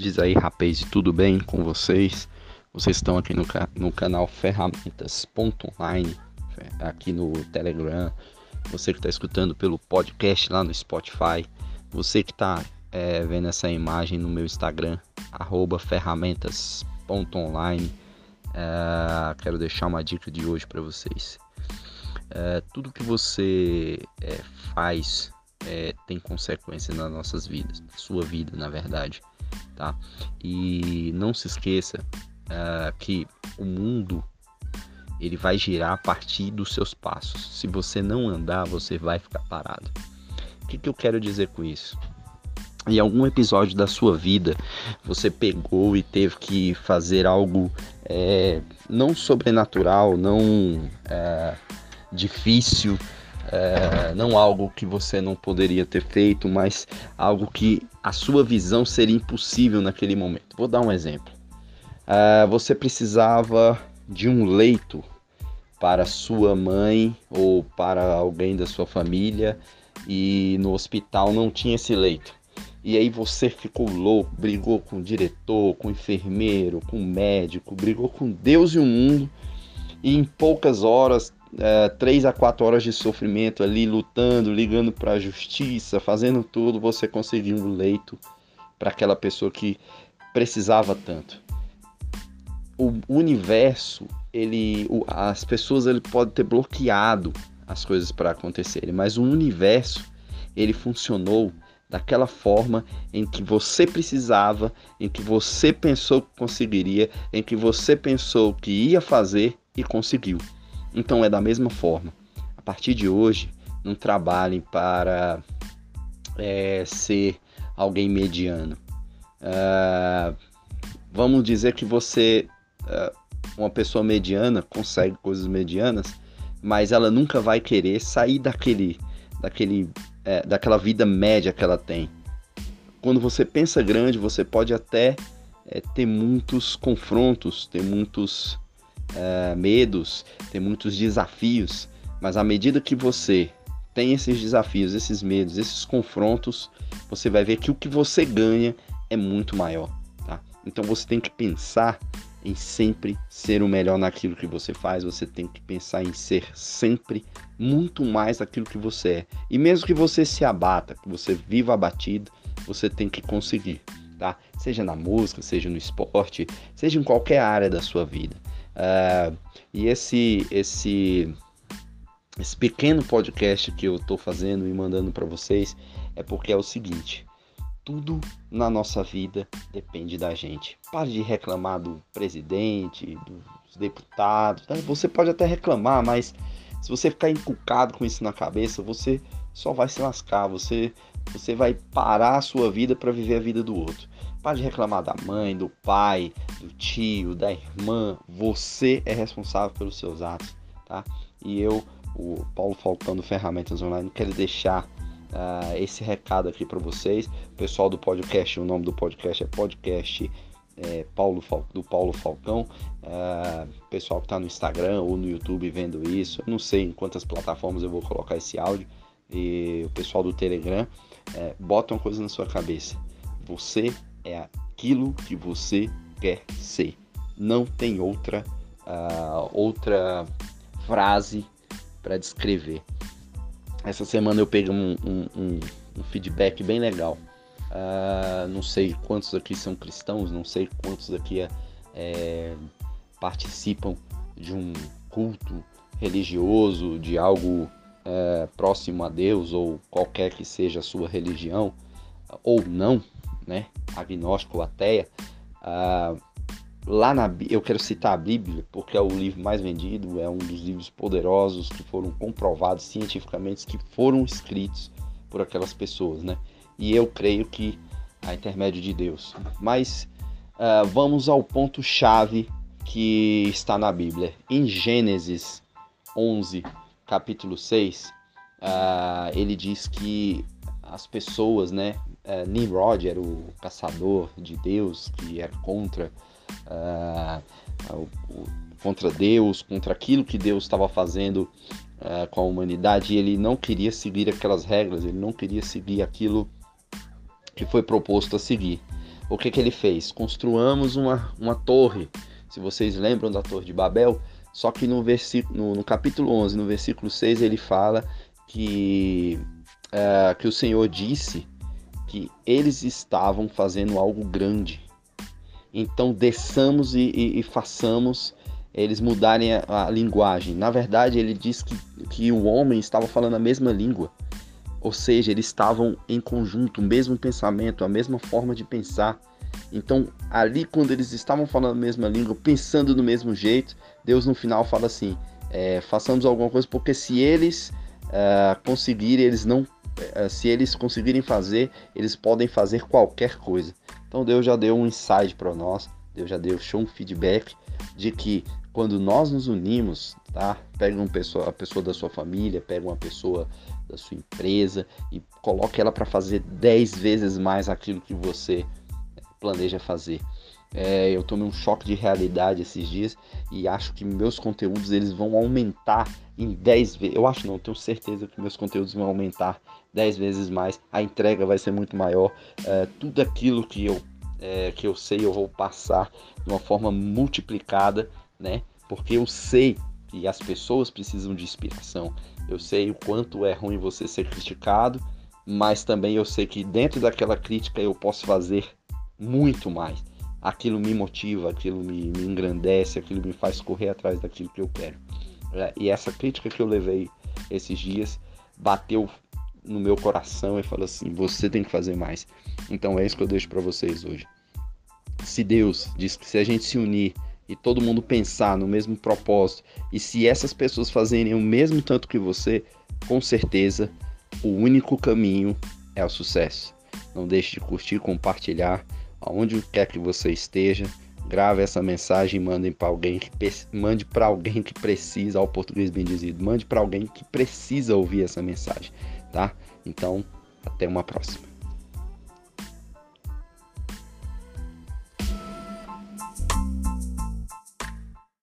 Diz aí, rapaz, tudo bem com vocês? Vocês estão aqui no, no canal Ferramentas.online, aqui no Telegram. Você que está escutando pelo podcast lá no Spotify. Você que está é, vendo essa imagem no meu Instagram, ferramentas.online. É, quero deixar uma dica de hoje para vocês. É, tudo que você é, faz é, tem consequência nas nossas vidas, na sua vida, na verdade, tá? E não se esqueça uh, que o mundo ele vai girar a partir dos seus passos. Se você não andar, você vai ficar parado. O que, que eu quero dizer com isso? Em algum episódio da sua vida, você pegou e teve que fazer algo é, não sobrenatural, não é, difícil, é, não algo que você não poderia ter feito, mas algo que a sua visão seria impossível naquele momento. Vou dar um exemplo. É, você precisava de um leito para sua mãe ou para alguém da sua família e no hospital não tinha esse leito. E aí você ficou louco, brigou com o diretor, com o enfermeiro, com o médico, brigou com Deus e o mundo. E em poucas horas é, três a quatro horas de sofrimento ali, lutando, ligando para a justiça, fazendo tudo, você conseguiu um leito para aquela pessoa que precisava tanto. O universo, ele, as pessoas, ele pode ter bloqueado as coisas para acontecerem, mas o universo, ele funcionou daquela forma em que você precisava, em que você pensou que conseguiria, em que você pensou que ia fazer e conseguiu. Então é da mesma forma. A partir de hoje, não trabalhem para é, ser alguém mediano. Uh, vamos dizer que você, uh, uma pessoa mediana, consegue coisas medianas, mas ela nunca vai querer sair daquele, daquele, é, daquela vida média que ela tem. Quando você pensa grande, você pode até é, ter muitos confrontos, ter muitos é, medos, tem muitos desafios, mas à medida que você tem esses desafios, esses medos, esses confrontos, você vai ver que o que você ganha é muito maior, tá? Então você tem que pensar em sempre ser o melhor naquilo que você faz, você tem que pensar em ser sempre muito mais daquilo que você é. E mesmo que você se abata, que você viva abatido, você tem que conseguir, tá? Seja na música, seja no esporte, seja em qualquer área da sua vida. Uh, e esse, esse, esse pequeno podcast que eu estou fazendo e mandando para vocês é porque é o seguinte: tudo na nossa vida depende da gente. Pare de reclamar do presidente, dos deputados. Né? Você pode até reclamar, mas se você ficar encucado com isso na cabeça, você só vai se lascar. Você, você vai parar a sua vida para viver a vida do outro. Pode reclamar da mãe, do pai, do tio, da irmã. Você é responsável pelos seus atos, tá? E eu, o Paulo Falcão do Ferramentas Online, quero deixar uh, esse recado aqui para vocês. O pessoal do podcast, o nome do podcast é podcast é, Paulo do Paulo Falcão. Uh, pessoal que está no Instagram ou no YouTube vendo isso, eu não sei em quantas plataformas eu vou colocar esse áudio. E o pessoal do Telegram, é, bota uma coisa na sua cabeça. Você é aquilo que você quer ser. Não tem outra, uh, outra frase para descrever. Essa semana eu peguei um, um, um, um feedback bem legal. Uh, não sei quantos aqui são cristãos, não sei quantos aqui é, participam de um culto religioso, de algo é, próximo a Deus ou qualquer que seja a sua religião, ou não, né? agnóstico ou ateia, ah, lá na eu quero citar a Bíblia porque é o livro mais vendido, é um dos livros poderosos que foram comprovados cientificamente que foram escritos por aquelas pessoas, né? E eu creio que a intermédio de Deus. Mas uh, vamos ao ponto chave que está na Bíblia. Em Gênesis 11, capítulo 6, uh, ah, ele diz que as pessoas, né, uh, Nimrod era o caçador de Deus que era contra, uh, contra Deus, contra aquilo que Deus estava fazendo uh, com a humanidade e ele não queria seguir aquelas regras, ele não queria seguir aquilo que foi proposto a seguir. o que, que ele fez? Construamos uma, uma torre. Se vocês lembram da Torre de Babel, só que no, versículo, no, no capítulo 11, no versículo 6, ele fala que, uh, que o Senhor disse que eles estavam fazendo algo grande. Então desçamos e, e, e façamos eles mudarem a, a, linguagem. Na verdade, ele diz que, que o homem estava falando a mesma língua. Ou seja, eles estavam em conjunto, o mesmo pensamento, a mesma forma de pensar. Então, ali, quando eles estavam falando a mesma língua, pensando do mesmo jeito, Deus no final fala assim: é, façamos alguma coisa, porque se eles uh, conseguirem, eles não. Uh, se eles conseguirem fazer, eles podem fazer qualquer coisa. Então, Deus já deu um insight para nós, Deus já deu um feedback de que quando nós nos unimos, tá? Pega uma pessoa, a pessoa da sua família, pega uma pessoa da sua empresa e coloque ela para fazer 10 vezes mais aquilo que você planeja fazer. É, eu tomei um choque de realidade esses dias e acho que meus conteúdos eles vão aumentar em 10 vezes. Eu acho não, tenho certeza que meus conteúdos vão aumentar 10 vezes mais. A entrega vai ser muito maior. É, tudo aquilo que eu, é, que eu sei eu vou passar de uma forma multiplicada, né? Porque eu sei que as pessoas precisam de inspiração. Eu sei o quanto é ruim você ser criticado, mas também eu sei que dentro daquela crítica eu posso fazer muito mais. Aquilo me motiva, aquilo me, me engrandece, aquilo me faz correr atrás daquilo que eu quero. É, e essa crítica que eu levei esses dias bateu no meu coração e falou assim: você tem que fazer mais. Então é isso que eu deixo para vocês hoje. Se Deus diz que se a gente se unir e todo mundo pensar no mesmo propósito, e se essas pessoas fazerem o mesmo tanto que você, com certeza o único caminho é o sucesso. Não deixe de curtir, compartilhar, aonde quer que você esteja. Grave essa mensagem e mande para alguém que mande para alguém que precisa, ao português bem dizido, mande para alguém que precisa ouvir essa mensagem, tá? Então, até uma próxima.